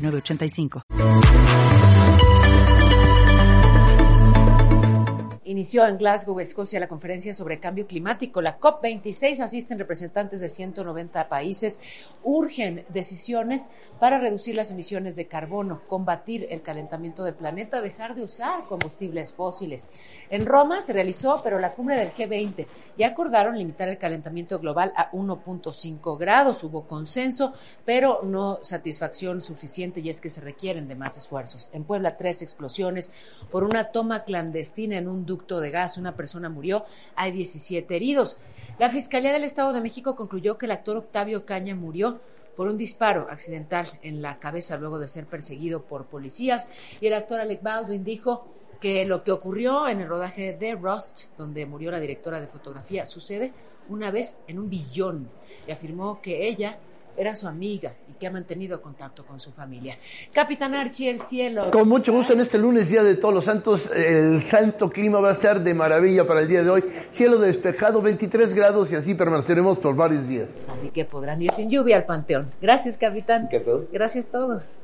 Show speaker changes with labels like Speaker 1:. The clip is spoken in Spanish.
Speaker 1: 906985.
Speaker 2: Inició en Glasgow, Escocia, la conferencia sobre cambio climático. La COP26 asisten representantes de 190 países. Urgen decisiones para reducir las emisiones de carbono, combatir el calentamiento del planeta, dejar de usar combustibles fósiles. En Roma se realizó, pero la cumbre del G20 ya acordaron limitar el calentamiento global a 1.5 grados. Hubo consenso, pero no satisfacción suficiente y es que se requieren de más esfuerzos. En Puebla, tres explosiones por una toma clandestina en un de gas. Una persona murió, hay 17 heridos. La Fiscalía del Estado de México concluyó que el actor Octavio Caña murió por un disparo accidental en la cabeza luego de ser perseguido por policías y el actor Alec Baldwin dijo que lo que ocurrió en el rodaje de Rust, donde murió la directora de fotografía, sucede una vez en un billón y afirmó que ella era su amiga y que ha mantenido contacto con su familia. Capitán Archie, el cielo.
Speaker 3: Con mucho gusto en este lunes, Día de Todos los Santos, el santo clima va a estar de maravilla para el día de hoy. Cielo despejado, 23 grados y así permaneceremos por varios días.
Speaker 2: Así que podrán ir sin lluvia al panteón. Gracias, capitán. Gracias a todos.